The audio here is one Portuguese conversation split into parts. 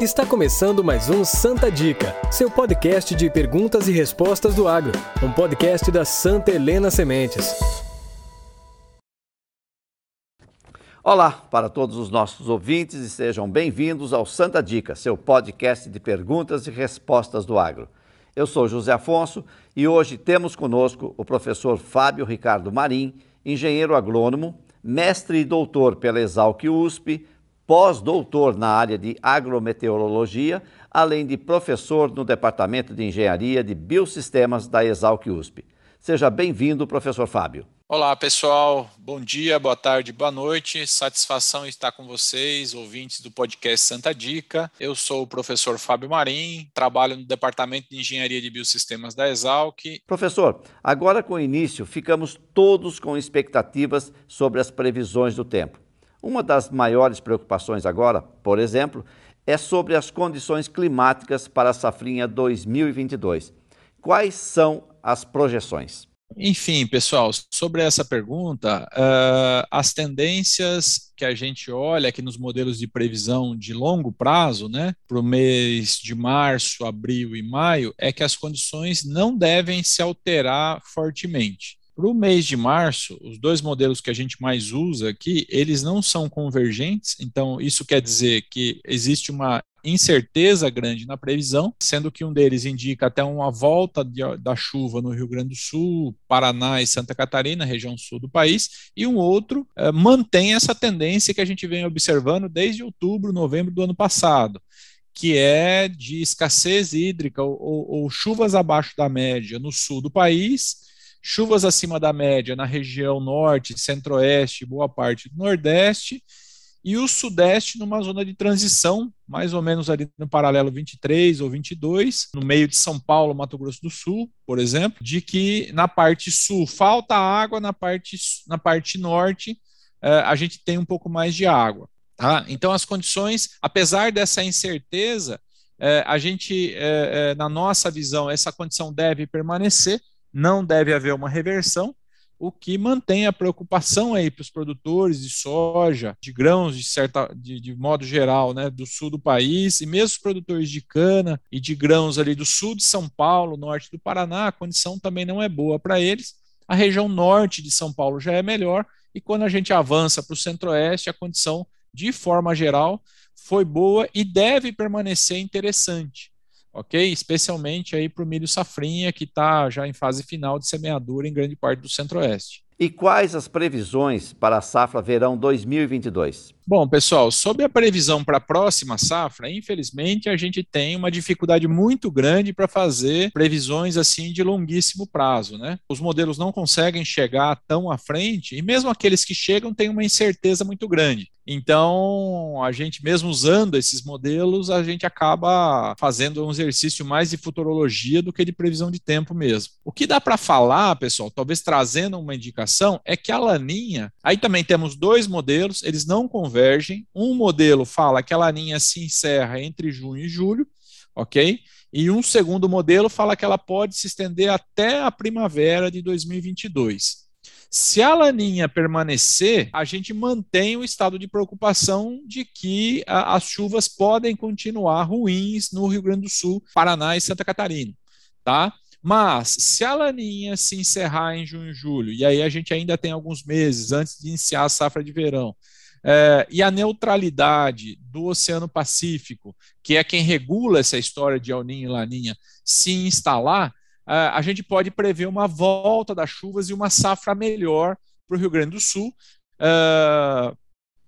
Está começando mais um Santa Dica, seu podcast de perguntas e respostas do agro, um podcast da Santa Helena Sementes. Olá para todos os nossos ouvintes e sejam bem-vindos ao Santa Dica, seu podcast de perguntas e respostas do agro. Eu sou José Afonso e hoje temos conosco o professor Fábio Ricardo Marim, engenheiro agrônomo, mestre e doutor pela Exalc USP, pós-doutor na área de agrometeorologia, além de professor no Departamento de Engenharia de Biosistemas da Exalc USP. Seja bem-vindo, professor Fábio. Olá, pessoal. Bom dia, boa tarde, boa noite. Satisfação estar com vocês, ouvintes do podcast Santa Dica. Eu sou o professor Fábio Marim, trabalho no Departamento de Engenharia de Biosistemas da Exalc. Professor, agora com o início, ficamos todos com expectativas sobre as previsões do tempo. Uma das maiores preocupações agora, por exemplo, é sobre as condições climáticas para a safrinha 2022. Quais são as projeções? Enfim, pessoal, sobre essa pergunta, uh, as tendências que a gente olha aqui nos modelos de previsão de longo prazo, né, para o mês de março, abril e maio, é que as condições não devem se alterar fortemente. Para o mês de março, os dois modelos que a gente mais usa aqui, eles não são convergentes, então isso quer dizer que existe uma incerteza grande na previsão, sendo que um deles indica até uma volta de, da chuva no Rio Grande do Sul, Paraná e Santa Catarina, região sul do país, e um outro eh, mantém essa tendência que a gente vem observando desde outubro, novembro do ano passado, que é de escassez hídrica ou, ou, ou chuvas abaixo da média no sul do país chuvas acima da média na região norte, centro-oeste, boa parte do nordeste, e o sudeste numa zona de transição, mais ou menos ali no paralelo 23 ou 22, no meio de São Paulo, Mato Grosso do Sul, por exemplo, de que na parte sul falta água, na parte, na parte norte eh, a gente tem um pouco mais de água. Tá? Então, as condições, apesar dessa incerteza, eh, a gente, eh, na nossa visão, essa condição deve permanecer, não deve haver uma reversão, o que mantém a preocupação aí para os produtores de soja, de grãos, de certa, de, de, modo geral, né, do sul do país, e mesmo os produtores de cana e de grãos ali do sul de São Paulo, norte do Paraná, a condição também não é boa para eles. A região norte de São Paulo já é melhor, e quando a gente avança para o centro-oeste, a condição, de forma geral, foi boa e deve permanecer interessante ok? Especialmente aí para o milho safrinha, que está já em fase final de semeadura em grande parte do centro-oeste. E quais as previsões para a safra verão 2022? Bom, pessoal, sobre a previsão para a próxima safra, infelizmente a gente tem uma dificuldade muito grande para fazer previsões assim de longuíssimo prazo, né? Os modelos não conseguem chegar tão à frente e mesmo aqueles que chegam têm uma incerteza muito grande. Então, a gente mesmo usando esses modelos, a gente acaba fazendo um exercício mais de futurologia do que de previsão de tempo mesmo. O que dá para falar, pessoal, talvez trazendo uma indicação, é que a laninha, aí também temos dois modelos, eles não conversam convergem. Um modelo fala que a laninha se encerra entre junho e julho, ok? E um segundo modelo fala que ela pode se estender até a primavera de 2022. Se a laninha permanecer, a gente mantém o estado de preocupação de que a, as chuvas podem continuar ruins no Rio Grande do Sul, Paraná e Santa Catarina, tá? Mas se a laninha se encerrar em junho e julho, e aí a gente ainda tem alguns meses antes de iniciar a safra de verão, é, e a neutralidade do Oceano Pacífico, que é quem regula essa história de El Niño e Laninha, se instalar, é, a gente pode prever uma volta das chuvas e uma safra melhor para o Rio Grande do Sul, é,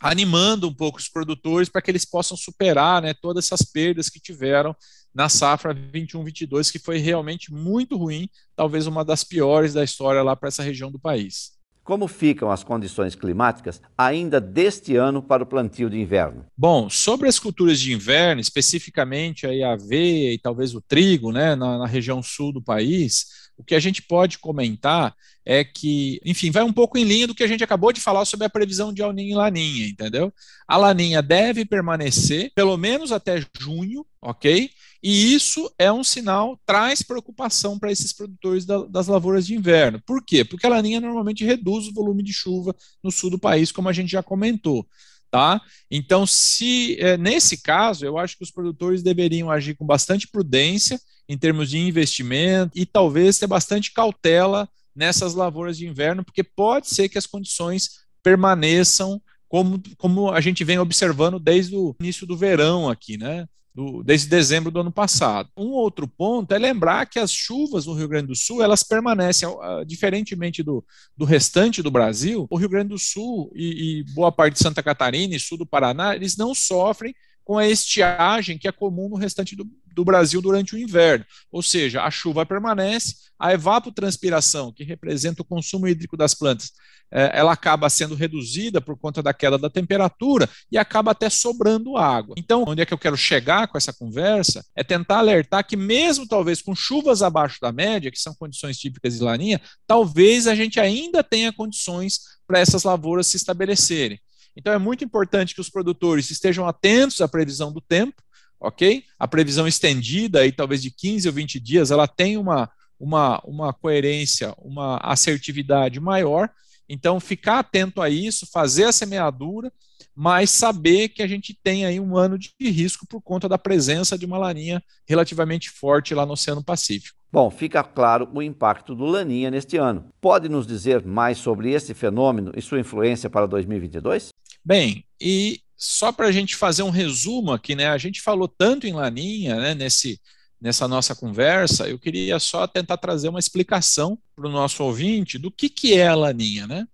animando um pouco os produtores para que eles possam superar né, todas essas perdas que tiveram na safra 21-22, que foi realmente muito ruim, talvez uma das piores da história lá para essa região do país. Como ficam as condições climáticas ainda deste ano para o plantio de inverno? Bom, sobre as culturas de inverno, especificamente a aveia e talvez o trigo, né, na, na região sul do país, o que a gente pode comentar é que, enfim, vai um pouco em linha do que a gente acabou de falar sobre a previsão de Niño e Laninha, entendeu? A Laninha deve permanecer pelo menos até junho, ok? E isso é um sinal, traz preocupação para esses produtores da, das lavouras de inverno. Por quê? Porque a laninha normalmente reduz o volume de chuva no sul do país, como a gente já comentou. Tá? Então, se é, nesse caso, eu acho que os produtores deveriam agir com bastante prudência em termos de investimento e talvez ter bastante cautela nessas lavouras de inverno, porque pode ser que as condições permaneçam como, como a gente vem observando desde o início do verão aqui, né? Do, desde dezembro do ano passado. Um outro ponto é lembrar que as chuvas no Rio Grande do Sul elas permanecem, uh, diferentemente do, do restante do Brasil, o Rio Grande do Sul e, e boa parte de Santa Catarina e sul do Paraná, eles não sofrem com a estiagem que é comum no restante do, do Brasil durante o inverno. Ou seja, a chuva permanece, a evapotranspiração, que representa o consumo hídrico das plantas, é, ela acaba sendo reduzida por conta da queda da temperatura e acaba até sobrando água. Então, onde é que eu quero chegar com essa conversa é tentar alertar que, mesmo talvez com chuvas abaixo da média, que são condições típicas de laninha, talvez a gente ainda tenha condições para essas lavouras se estabelecerem. Então, é muito importante que os produtores estejam atentos à previsão do tempo, ok? A previsão estendida, aí, talvez de 15 ou 20 dias, ela tem uma, uma, uma coerência, uma assertividade maior. Então, ficar atento a isso, fazer a semeadura, mas saber que a gente tem aí um ano de risco por conta da presença de uma laninha relativamente forte lá no Oceano Pacífico. Bom, fica claro o impacto do Laninha neste ano. Pode nos dizer mais sobre esse fenômeno e sua influência para 2022? Bem, e só para a gente fazer um resumo aqui, né? A gente falou tanto em Laninha, né, nesse, nessa nossa conversa, eu queria só tentar trazer uma explicação para o nosso ouvinte do que, que é a Laninha, né?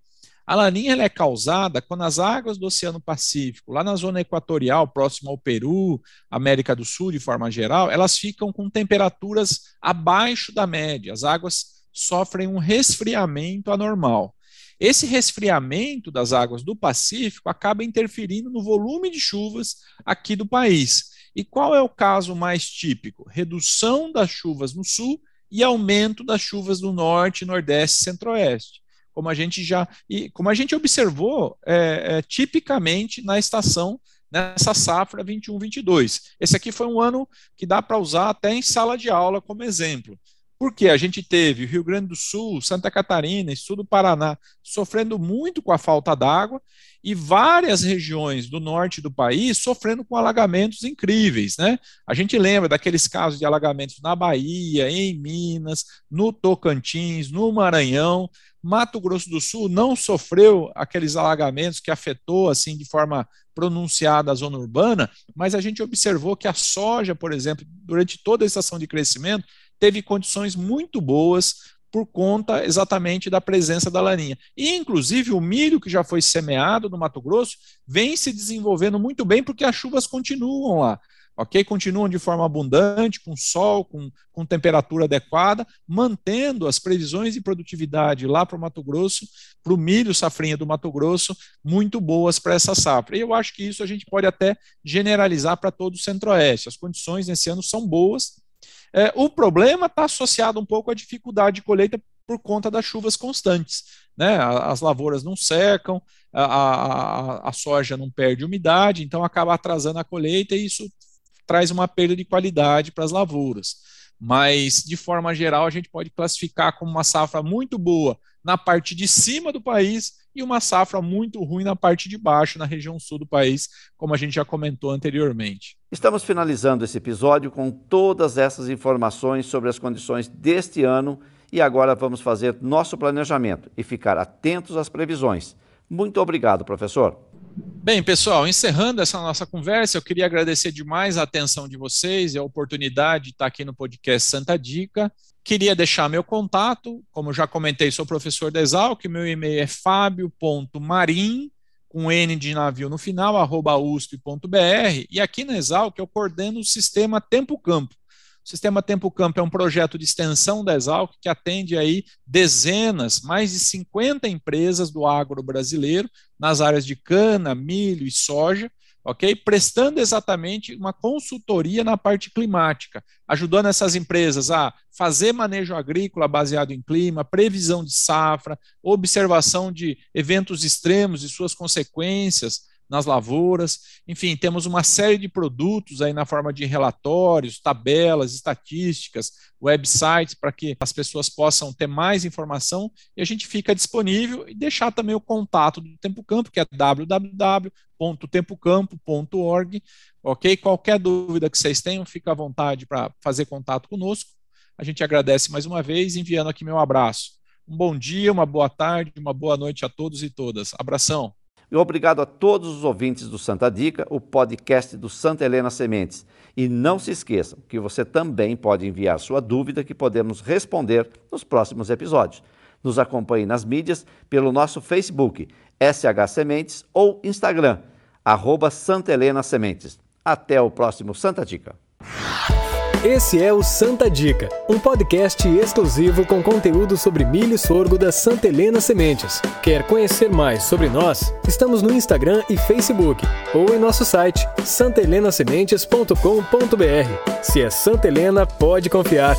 A laninha é causada quando as águas do Oceano Pacífico, lá na zona equatorial, próximo ao Peru, América do Sul de forma geral, elas ficam com temperaturas abaixo da média. As águas sofrem um resfriamento anormal. Esse resfriamento das águas do Pacífico acaba interferindo no volume de chuvas aqui do país. E qual é o caso mais típico? Redução das chuvas no sul e aumento das chuvas no norte, nordeste e centro-oeste. Como a gente já e como a gente observou é, é, tipicamente na estação nessa safra 21-22. Esse aqui foi um ano que dá para usar até em sala de aula como exemplo. Porque a gente teve o Rio Grande do Sul, Santa Catarina e sul do Paraná sofrendo muito com a falta d'água e várias regiões do norte do país sofrendo com alagamentos incríveis, né? A gente lembra daqueles casos de alagamentos na Bahia, em Minas, no Tocantins, no Maranhão. Mato Grosso do Sul não sofreu aqueles alagamentos que afetou assim de forma pronunciada a zona urbana, mas a gente observou que a soja, por exemplo, durante toda a estação de crescimento, teve condições muito boas por conta exatamente da presença da laninha. E, inclusive, o milho que já foi semeado no Mato Grosso vem se desenvolvendo muito bem porque as chuvas continuam lá. Ok? Continuam de forma abundante, com sol, com, com temperatura adequada, mantendo as previsões de produtividade lá para o Mato Grosso, para o milho safrinha do Mato Grosso, muito boas para essa safra. E eu acho que isso a gente pode até generalizar para todo o Centro-Oeste. As condições nesse ano são boas, é, o problema está associado um pouco à dificuldade de colheita por conta das chuvas constantes. Né? As lavouras não secam, a, a, a soja não perde umidade, então acaba atrasando a colheita e isso traz uma perda de qualidade para as lavouras. Mas, de forma geral, a gente pode classificar como uma safra muito boa na parte de cima do país e uma safra muito ruim na parte de baixo, na região sul do país, como a gente já comentou anteriormente. Estamos finalizando esse episódio com todas essas informações sobre as condições deste ano e agora vamos fazer nosso planejamento e ficar atentos às previsões. Muito obrigado, professor. Bem, pessoal, encerrando essa nossa conversa, eu queria agradecer demais a atenção de vocês e a oportunidade de estar aqui no podcast Santa Dica. Queria deixar meu contato, como já comentei, sou professor da Exalc, meu e-mail é fabio.marim, com N de navio no final, arroba usp.br, e aqui na Exalc eu coordeno o sistema Tempo Campo. O Sistema Tempo Campo é um projeto de extensão da Exalc que atende aí dezenas, mais de 50 empresas do agro brasileiro nas áreas de cana, milho e soja, ok? Prestando exatamente uma consultoria na parte climática, ajudando essas empresas a fazer manejo agrícola baseado em clima, previsão de safra, observação de eventos extremos e suas consequências nas lavouras. Enfim, temos uma série de produtos aí na forma de relatórios, tabelas, estatísticas, websites para que as pessoas possam ter mais informação e a gente fica disponível e deixar também o contato do Tempo Campo, que é www.tempocampo.org, ok? Qualquer dúvida que vocês tenham, fica à vontade para fazer contato conosco. A gente agradece mais uma vez, enviando aqui meu abraço. Um bom dia, uma boa tarde, uma boa noite a todos e todas. Abração. E obrigado a todos os ouvintes do Santa Dica, o podcast do Santa Helena Sementes. E não se esqueçam que você também pode enviar sua dúvida que podemos responder nos próximos episódios. Nos acompanhe nas mídias pelo nosso Facebook, SH Sementes, ou Instagram, arroba Santa Helena Sementes. Até o próximo Santa Dica. Esse é o Santa Dica, um podcast exclusivo com conteúdo sobre milho e sorgo da Santa Helena Sementes. Quer conhecer mais sobre nós? Estamos no Instagram e Facebook ou em nosso site santelenasementes.com.br. Se é Santa Helena, pode confiar.